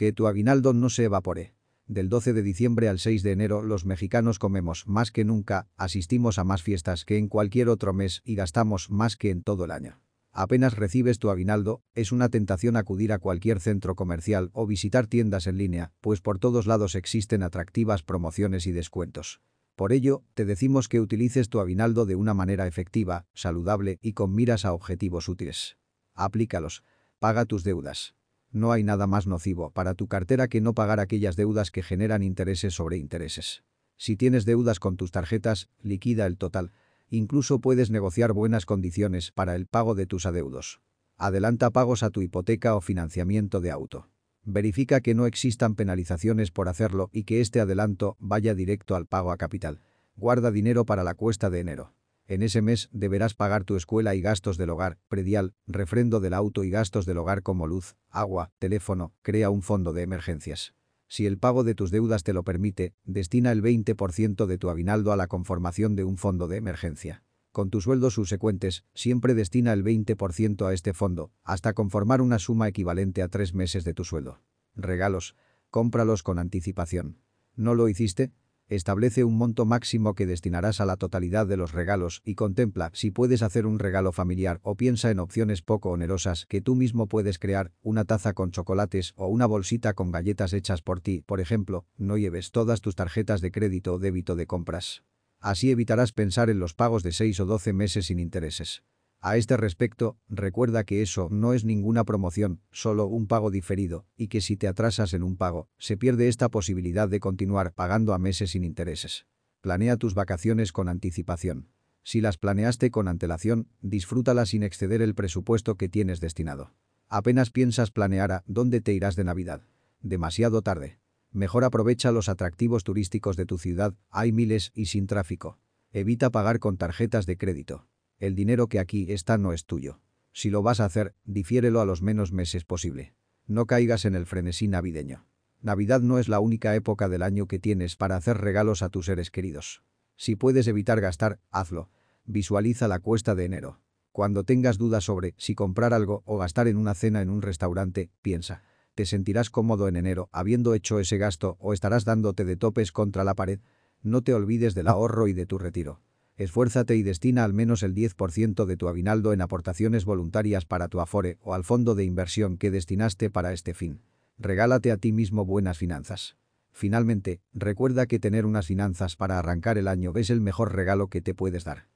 Que tu aguinaldo no se evapore. Del 12 de diciembre al 6 de enero los mexicanos comemos más que nunca, asistimos a más fiestas que en cualquier otro mes y gastamos más que en todo el año. Apenas recibes tu aguinaldo, es una tentación acudir a cualquier centro comercial o visitar tiendas en línea, pues por todos lados existen atractivas promociones y descuentos. Por ello, te decimos que utilices tu aguinaldo de una manera efectiva, saludable y con miras a objetivos útiles. Aplícalos. Paga tus deudas. No hay nada más nocivo para tu cartera que no pagar aquellas deudas que generan intereses sobre intereses. Si tienes deudas con tus tarjetas, liquida el total. Incluso puedes negociar buenas condiciones para el pago de tus adeudos. Adelanta pagos a tu hipoteca o financiamiento de auto. Verifica que no existan penalizaciones por hacerlo y que este adelanto vaya directo al pago a capital. Guarda dinero para la cuesta de enero. En ese mes deberás pagar tu escuela y gastos del hogar, predial, refrendo del auto y gastos del hogar como luz, agua, teléfono, crea un fondo de emergencias. Si el pago de tus deudas te lo permite, destina el 20% de tu aguinaldo a la conformación de un fondo de emergencia. Con tus sueldos subsecuentes, siempre destina el 20% a este fondo, hasta conformar una suma equivalente a tres meses de tu sueldo. Regalos. Cómpralos con anticipación. ¿No lo hiciste? Establece un monto máximo que destinarás a la totalidad de los regalos y contempla si puedes hacer un regalo familiar o piensa en opciones poco onerosas que tú mismo puedes crear, una taza con chocolates o una bolsita con galletas hechas por ti, por ejemplo, no lleves todas tus tarjetas de crédito o débito de compras. Así evitarás pensar en los pagos de 6 o 12 meses sin intereses. A este respecto, recuerda que eso no es ninguna promoción, solo un pago diferido, y que si te atrasas en un pago, se pierde esta posibilidad de continuar pagando a meses sin intereses. Planea tus vacaciones con anticipación. Si las planeaste con antelación, disfrútalas sin exceder el presupuesto que tienes destinado. Apenas piensas planear a dónde te irás de Navidad. Demasiado tarde. Mejor aprovecha los atractivos turísticos de tu ciudad, hay miles y sin tráfico. Evita pagar con tarjetas de crédito. El dinero que aquí está no es tuyo. Si lo vas a hacer, difiérelo a los menos meses posible. No caigas en el frenesí navideño. Navidad no es la única época del año que tienes para hacer regalos a tus seres queridos. Si puedes evitar gastar, hazlo. Visualiza la cuesta de enero. Cuando tengas dudas sobre si comprar algo o gastar en una cena en un restaurante, piensa. ¿Te sentirás cómodo en enero habiendo hecho ese gasto o estarás dándote de topes contra la pared? No te olvides del ahorro y de tu retiro. Esfuérzate y destina al menos el 10% de tu aguinaldo en aportaciones voluntarias para tu afore o al fondo de inversión que destinaste para este fin. Regálate a ti mismo buenas finanzas. Finalmente, recuerda que tener unas finanzas para arrancar el año es el mejor regalo que te puedes dar.